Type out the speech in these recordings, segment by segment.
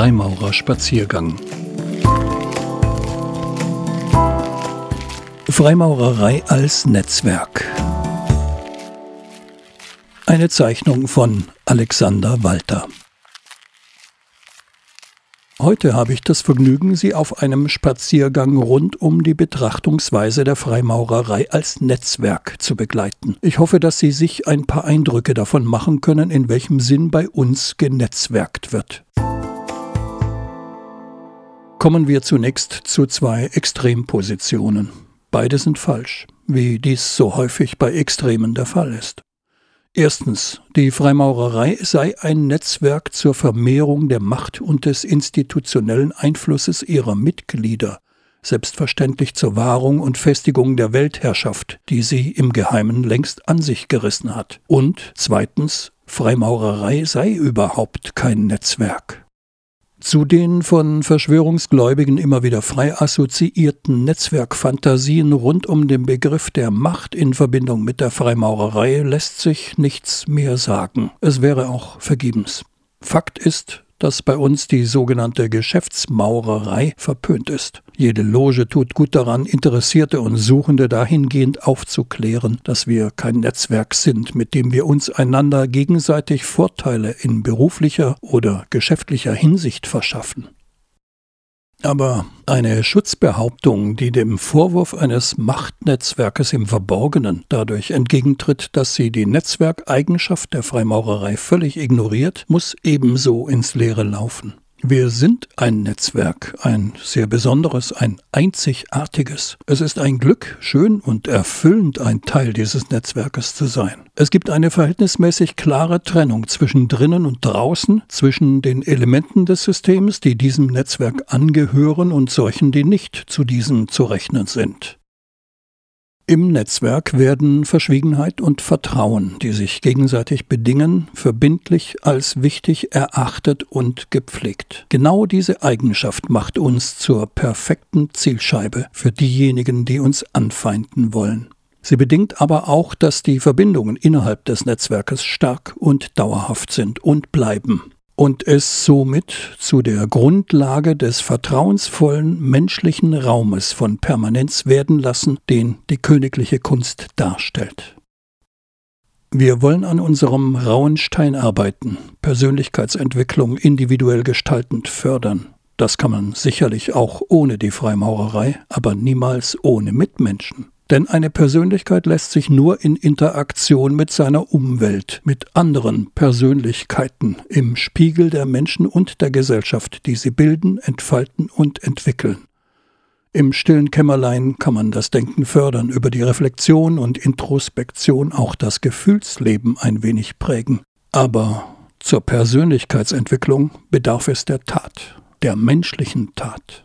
Freimaurerspaziergang. Freimaurerei als Netzwerk. Eine Zeichnung von Alexander Walter. Heute habe ich das Vergnügen, Sie auf einem Spaziergang rund um die Betrachtungsweise der Freimaurerei als Netzwerk zu begleiten. Ich hoffe, dass Sie sich ein paar Eindrücke davon machen können, in welchem Sinn bei uns genetzwerkt wird. Kommen wir zunächst zu zwei Extrempositionen. Beide sind falsch, wie dies so häufig bei Extremen der Fall ist. Erstens, die Freimaurerei sei ein Netzwerk zur Vermehrung der Macht und des institutionellen Einflusses ihrer Mitglieder, selbstverständlich zur Wahrung und Festigung der Weltherrschaft, die sie im Geheimen längst an sich gerissen hat. Und zweitens, Freimaurerei sei überhaupt kein Netzwerk. Zu den von Verschwörungsgläubigen immer wieder frei assoziierten Netzwerkfantasien rund um den Begriff der Macht in Verbindung mit der Freimaurerei lässt sich nichts mehr sagen. Es wäre auch vergebens. Fakt ist, dass bei uns die sogenannte Geschäftsmaurerei verpönt ist. Jede Loge tut gut daran, Interessierte und Suchende dahingehend aufzuklären, dass wir kein Netzwerk sind, mit dem wir uns einander gegenseitig Vorteile in beruflicher oder geschäftlicher Hinsicht verschaffen. Aber eine Schutzbehauptung, die dem Vorwurf eines Machtnetzwerkes im Verborgenen dadurch entgegentritt, dass sie die Netzwerkeigenschaft der Freimaurerei völlig ignoriert, muss ebenso ins Leere laufen. Wir sind ein Netzwerk, ein sehr besonderes, ein einzigartiges. Es ist ein Glück, schön und erfüllend ein Teil dieses Netzwerkes zu sein. Es gibt eine verhältnismäßig klare Trennung zwischen drinnen und draußen, zwischen den Elementen des Systems, die diesem Netzwerk angehören und solchen, die nicht zu diesem zu rechnen sind. Im Netzwerk werden Verschwiegenheit und Vertrauen, die sich gegenseitig bedingen, verbindlich als wichtig erachtet und gepflegt. Genau diese Eigenschaft macht uns zur perfekten Zielscheibe für diejenigen, die uns anfeinden wollen. Sie bedingt aber auch, dass die Verbindungen innerhalb des Netzwerkes stark und dauerhaft sind und bleiben und es somit zu der Grundlage des vertrauensvollen menschlichen Raumes von Permanenz werden lassen, den die königliche Kunst darstellt. Wir wollen an unserem rauen Stein arbeiten, Persönlichkeitsentwicklung individuell gestaltend fördern. Das kann man sicherlich auch ohne die Freimaurerei, aber niemals ohne Mitmenschen. Denn eine Persönlichkeit lässt sich nur in Interaktion mit seiner Umwelt, mit anderen Persönlichkeiten im Spiegel der Menschen und der Gesellschaft, die sie bilden, entfalten und entwickeln. Im stillen Kämmerlein kann man das Denken fördern, über die Reflexion und Introspektion auch das Gefühlsleben ein wenig prägen. Aber zur Persönlichkeitsentwicklung bedarf es der Tat, der menschlichen Tat.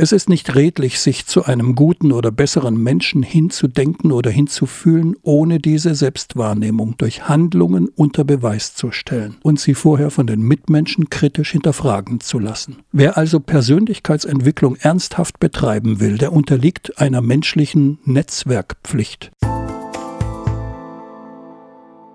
Es ist nicht redlich, sich zu einem guten oder besseren Menschen hinzudenken oder hinzufühlen, ohne diese Selbstwahrnehmung durch Handlungen unter Beweis zu stellen und sie vorher von den Mitmenschen kritisch hinterfragen zu lassen. Wer also Persönlichkeitsentwicklung ernsthaft betreiben will, der unterliegt einer menschlichen Netzwerkpflicht.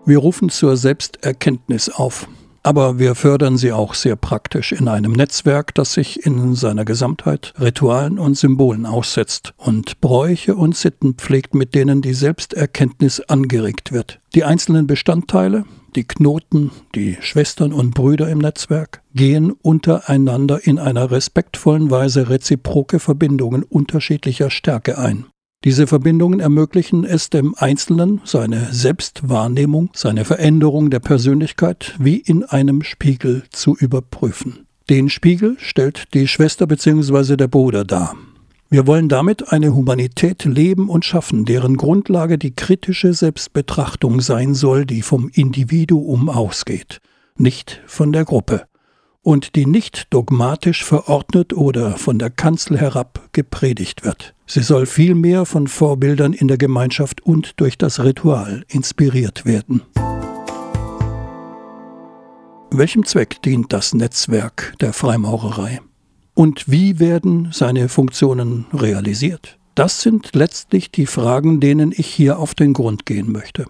Wir rufen zur Selbsterkenntnis auf. Aber wir fördern sie auch sehr praktisch in einem Netzwerk, das sich in seiner Gesamtheit Ritualen und Symbolen aussetzt und Bräuche und Sitten pflegt, mit denen die Selbsterkenntnis angeregt wird. Die einzelnen Bestandteile, die Knoten, die Schwestern und Brüder im Netzwerk, gehen untereinander in einer respektvollen Weise reziproke Verbindungen unterschiedlicher Stärke ein. Diese Verbindungen ermöglichen es dem Einzelnen, seine Selbstwahrnehmung, seine Veränderung der Persönlichkeit wie in einem Spiegel zu überprüfen. Den Spiegel stellt die Schwester bzw. der Bruder dar. Wir wollen damit eine Humanität leben und schaffen, deren Grundlage die kritische Selbstbetrachtung sein soll, die vom Individuum ausgeht, nicht von der Gruppe und die nicht dogmatisch verordnet oder von der Kanzel herab gepredigt wird. Sie soll vielmehr von Vorbildern in der Gemeinschaft und durch das Ritual inspiriert werden. Welchem Zweck dient das Netzwerk der Freimaurerei? Und wie werden seine Funktionen realisiert? Das sind letztlich die Fragen, denen ich hier auf den Grund gehen möchte.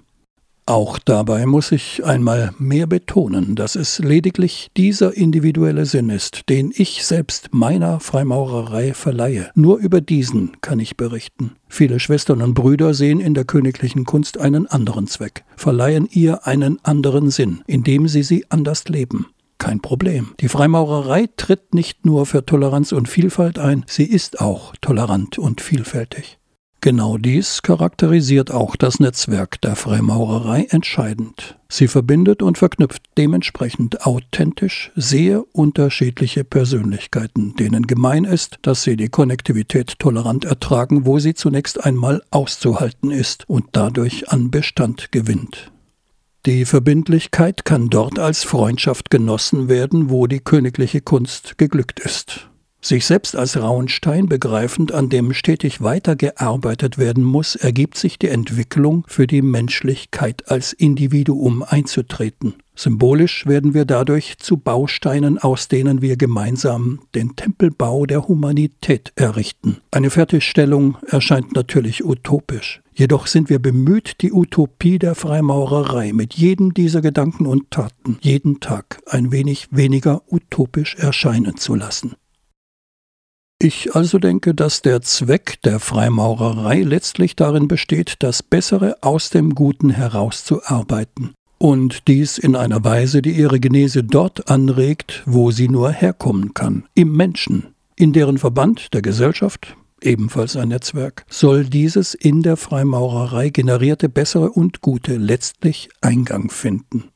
Auch dabei muss ich einmal mehr betonen, dass es lediglich dieser individuelle Sinn ist, den ich selbst meiner Freimaurerei verleihe. Nur über diesen kann ich berichten. Viele Schwestern und Brüder sehen in der königlichen Kunst einen anderen Zweck, verleihen ihr einen anderen Sinn, indem sie sie anders leben. Kein Problem. Die Freimaurerei tritt nicht nur für Toleranz und Vielfalt ein, sie ist auch tolerant und vielfältig. Genau dies charakterisiert auch das Netzwerk der Freimaurerei entscheidend. Sie verbindet und verknüpft dementsprechend authentisch sehr unterschiedliche Persönlichkeiten, denen gemein ist, dass sie die Konnektivität tolerant ertragen, wo sie zunächst einmal auszuhalten ist und dadurch an Bestand gewinnt. Die Verbindlichkeit kann dort als Freundschaft genossen werden, wo die königliche Kunst geglückt ist. Sich selbst als rauen Stein begreifend, an dem stetig weitergearbeitet werden muss, ergibt sich die Entwicklung für die Menschlichkeit als Individuum einzutreten. Symbolisch werden wir dadurch zu Bausteinen, aus denen wir gemeinsam den Tempelbau der Humanität errichten. Eine Fertigstellung erscheint natürlich utopisch. Jedoch sind wir bemüht, die Utopie der Freimaurerei mit jedem dieser Gedanken und Taten jeden Tag ein wenig weniger utopisch erscheinen zu lassen. Ich also denke, dass der Zweck der Freimaurerei letztlich darin besteht, das Bessere aus dem Guten herauszuarbeiten. Und dies in einer Weise, die ihre Genese dort anregt, wo sie nur herkommen kann, im Menschen. In deren Verband der Gesellschaft, ebenfalls ein Netzwerk, soll dieses in der Freimaurerei generierte Bessere und Gute letztlich Eingang finden.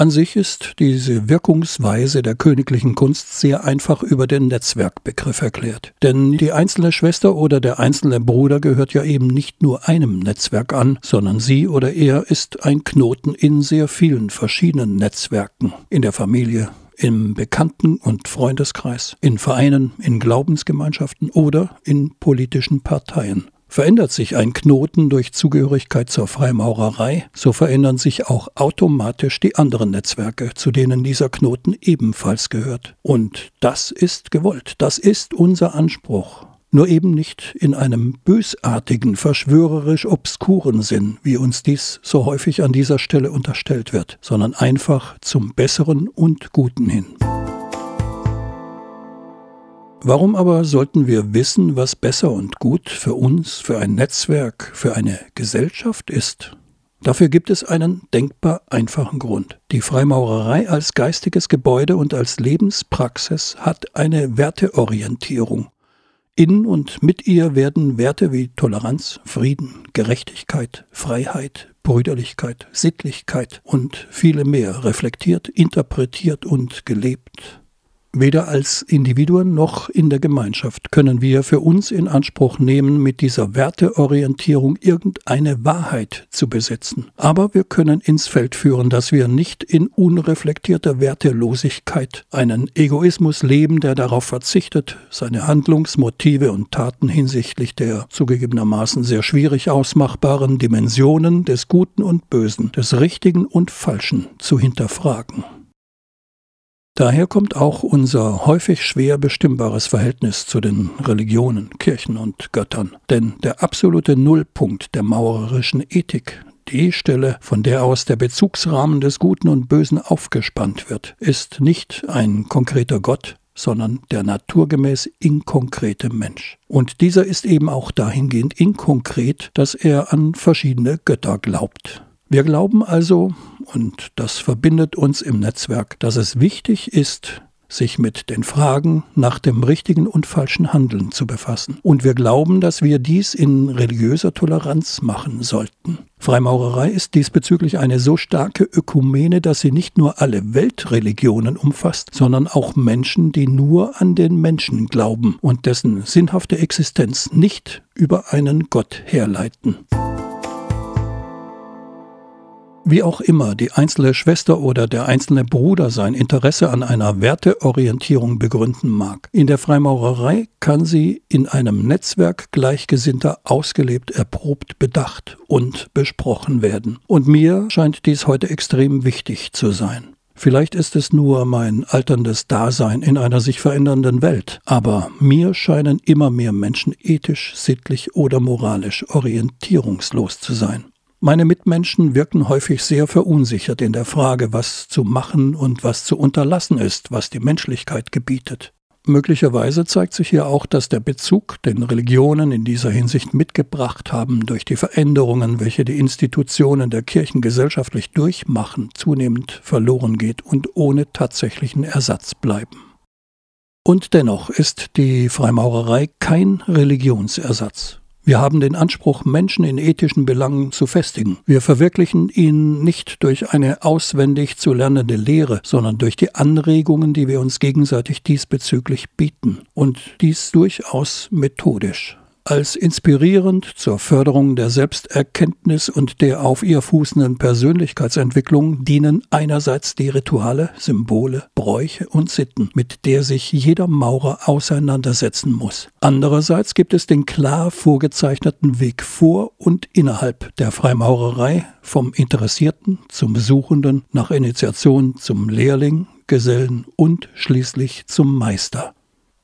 An sich ist diese Wirkungsweise der königlichen Kunst sehr einfach über den Netzwerkbegriff erklärt. Denn die einzelne Schwester oder der einzelne Bruder gehört ja eben nicht nur einem Netzwerk an, sondern sie oder er ist ein Knoten in sehr vielen verschiedenen Netzwerken, in der Familie, im Bekannten- und Freundeskreis, in Vereinen, in Glaubensgemeinschaften oder in politischen Parteien. Verändert sich ein Knoten durch Zugehörigkeit zur Freimaurerei, so verändern sich auch automatisch die anderen Netzwerke, zu denen dieser Knoten ebenfalls gehört. Und das ist gewollt, das ist unser Anspruch. Nur eben nicht in einem bösartigen, verschwörerisch obskuren Sinn, wie uns dies so häufig an dieser Stelle unterstellt wird, sondern einfach zum Besseren und Guten hin. Warum aber sollten wir wissen, was besser und gut für uns, für ein Netzwerk, für eine Gesellschaft ist? Dafür gibt es einen denkbar einfachen Grund. Die Freimaurerei als geistiges Gebäude und als Lebenspraxis hat eine Werteorientierung. In und mit ihr werden Werte wie Toleranz, Frieden, Gerechtigkeit, Freiheit, Brüderlichkeit, Sittlichkeit und viele mehr reflektiert, interpretiert und gelebt. Weder als Individuen noch in der Gemeinschaft können wir für uns in Anspruch nehmen, mit dieser Werteorientierung irgendeine Wahrheit zu besitzen. Aber wir können ins Feld führen, dass wir nicht in unreflektierter Wertelosigkeit einen Egoismus leben, der darauf verzichtet, seine Handlungsmotive und Taten hinsichtlich der zugegebenermaßen sehr schwierig ausmachbaren Dimensionen des Guten und Bösen, des Richtigen und Falschen zu hinterfragen. Daher kommt auch unser häufig schwer bestimmbares Verhältnis zu den Religionen, Kirchen und Göttern. Denn der absolute Nullpunkt der maurerischen Ethik, die Stelle, von der aus der Bezugsrahmen des Guten und Bösen aufgespannt wird, ist nicht ein konkreter Gott, sondern der naturgemäß inkonkrete Mensch. Und dieser ist eben auch dahingehend inkonkret, dass er an verschiedene Götter glaubt. Wir glauben also, und das verbindet uns im Netzwerk, dass es wichtig ist, sich mit den Fragen nach dem richtigen und falschen Handeln zu befassen. Und wir glauben, dass wir dies in religiöser Toleranz machen sollten. Freimaurerei ist diesbezüglich eine so starke Ökumene, dass sie nicht nur alle Weltreligionen umfasst, sondern auch Menschen, die nur an den Menschen glauben und dessen sinnhafte Existenz nicht über einen Gott herleiten. Wie auch immer die einzelne Schwester oder der einzelne Bruder sein Interesse an einer Werteorientierung begründen mag, in der Freimaurerei kann sie in einem Netzwerk Gleichgesinnter ausgelebt, erprobt, bedacht und besprochen werden. Und mir scheint dies heute extrem wichtig zu sein. Vielleicht ist es nur mein alterndes Dasein in einer sich verändernden Welt, aber mir scheinen immer mehr Menschen ethisch, sittlich oder moralisch orientierungslos zu sein. Meine Mitmenschen wirken häufig sehr verunsichert in der Frage, was zu machen und was zu unterlassen ist, was die Menschlichkeit gebietet. Möglicherweise zeigt sich hier auch, dass der Bezug, den Religionen in dieser Hinsicht mitgebracht haben, durch die Veränderungen, welche die Institutionen der Kirchen gesellschaftlich durchmachen, zunehmend verloren geht und ohne tatsächlichen Ersatz bleiben. Und dennoch ist die Freimaurerei kein Religionsersatz. Wir haben den Anspruch, Menschen in ethischen Belangen zu festigen. Wir verwirklichen ihn nicht durch eine auswendig zu lernende Lehre, sondern durch die Anregungen, die wir uns gegenseitig diesbezüglich bieten. Und dies durchaus methodisch als inspirierend zur Förderung der Selbsterkenntnis und der auf ihr fußenden Persönlichkeitsentwicklung dienen einerseits die Rituale, Symbole, Bräuche und Sitten, mit der sich jeder Maurer auseinandersetzen muss. Andererseits gibt es den klar vorgezeichneten Weg vor und innerhalb der Freimaurerei vom Interessierten zum Besuchenden nach Initiation zum Lehrling, Gesellen und schließlich zum Meister.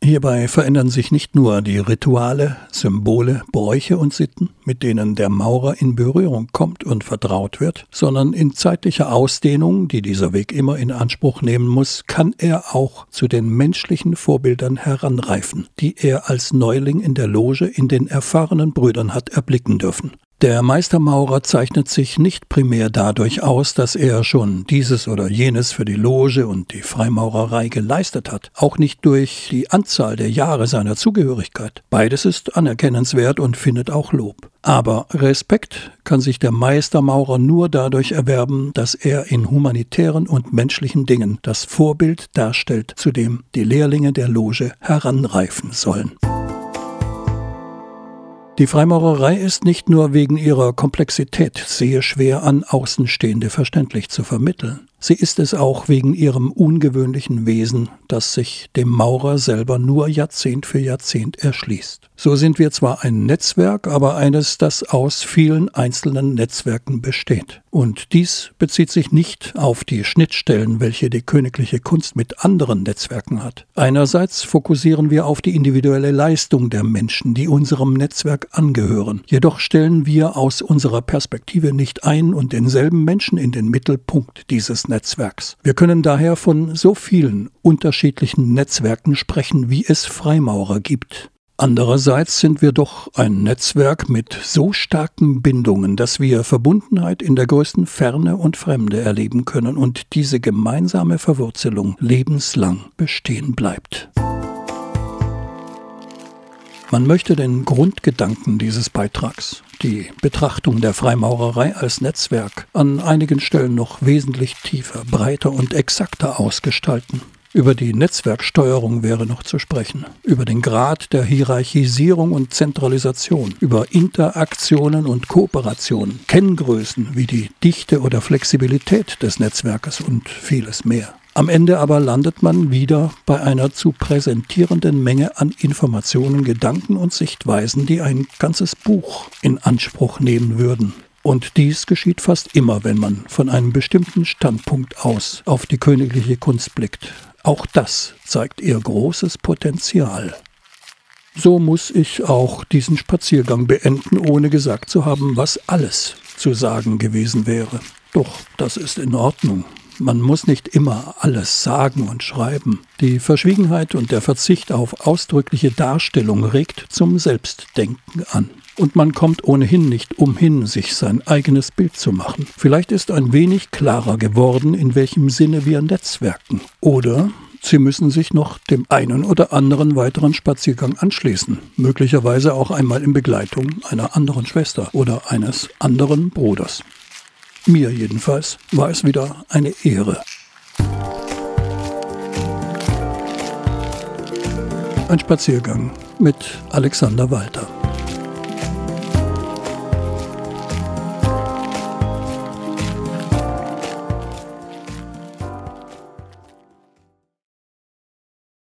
Hierbei verändern sich nicht nur die Rituale, Symbole, Bräuche und Sitten, mit denen der Maurer in Berührung kommt und vertraut wird, sondern in zeitlicher Ausdehnung, die dieser Weg immer in Anspruch nehmen muss, kann er auch zu den menschlichen Vorbildern heranreifen, die er als Neuling in der Loge in den erfahrenen Brüdern hat erblicken dürfen. Der Meistermaurer zeichnet sich nicht primär dadurch aus, dass er schon dieses oder jenes für die Loge und die Freimaurerei geleistet hat, auch nicht durch die Anzahl der Jahre seiner Zugehörigkeit. Beides ist anerkennenswert und findet auch Lob. Aber Respekt kann sich der Meistermaurer nur dadurch erwerben, dass er in humanitären und menschlichen Dingen das Vorbild darstellt, zu dem die Lehrlinge der Loge heranreifen sollen. Die Freimaurerei ist nicht nur wegen ihrer Komplexität sehr schwer an Außenstehende verständlich zu vermitteln. Sie ist es auch wegen ihrem ungewöhnlichen Wesen, das sich dem Maurer selber nur Jahrzehnt für Jahrzehnt erschließt. So sind wir zwar ein Netzwerk, aber eines, das aus vielen einzelnen Netzwerken besteht. Und dies bezieht sich nicht auf die Schnittstellen, welche die königliche Kunst mit anderen Netzwerken hat. Einerseits fokussieren wir auf die individuelle Leistung der Menschen, die unserem Netzwerk angehören. Jedoch stellen wir aus unserer Perspektive nicht ein und denselben Menschen in den Mittelpunkt dieses Netzwerks. Wir können daher von so vielen unterschiedlichen Netzwerken sprechen, wie es Freimaurer gibt. Andererseits sind wir doch ein Netzwerk mit so starken Bindungen, dass wir Verbundenheit in der größten Ferne und Fremde erleben können und diese gemeinsame Verwurzelung lebenslang bestehen bleibt. Man möchte den Grundgedanken dieses Beitrags, die Betrachtung der Freimaurerei als Netzwerk, an einigen Stellen noch wesentlich tiefer, breiter und exakter ausgestalten. Über die Netzwerksteuerung wäre noch zu sprechen, über den Grad der Hierarchisierung und Zentralisation, über Interaktionen und Kooperationen, Kenngrößen wie die Dichte oder Flexibilität des Netzwerkes und vieles mehr. Am Ende aber landet man wieder bei einer zu präsentierenden Menge an Informationen, Gedanken und Sichtweisen, die ein ganzes Buch in Anspruch nehmen würden. Und dies geschieht fast immer, wenn man von einem bestimmten Standpunkt aus auf die königliche Kunst blickt. Auch das zeigt ihr großes Potenzial. So muss ich auch diesen Spaziergang beenden, ohne gesagt zu haben, was alles zu sagen gewesen wäre. Doch das ist in Ordnung. Man muss nicht immer alles sagen und schreiben. Die Verschwiegenheit und der Verzicht auf ausdrückliche Darstellung regt zum Selbstdenken an. Und man kommt ohnehin nicht umhin, sich sein eigenes Bild zu machen. Vielleicht ist ein wenig klarer geworden, in welchem Sinne wir netzwerken. Oder Sie müssen sich noch dem einen oder anderen weiteren Spaziergang anschließen, möglicherweise auch einmal in Begleitung einer anderen Schwester oder eines anderen Bruders. Mir jedenfalls war es wieder eine Ehre. Ein Spaziergang mit Alexander Walter.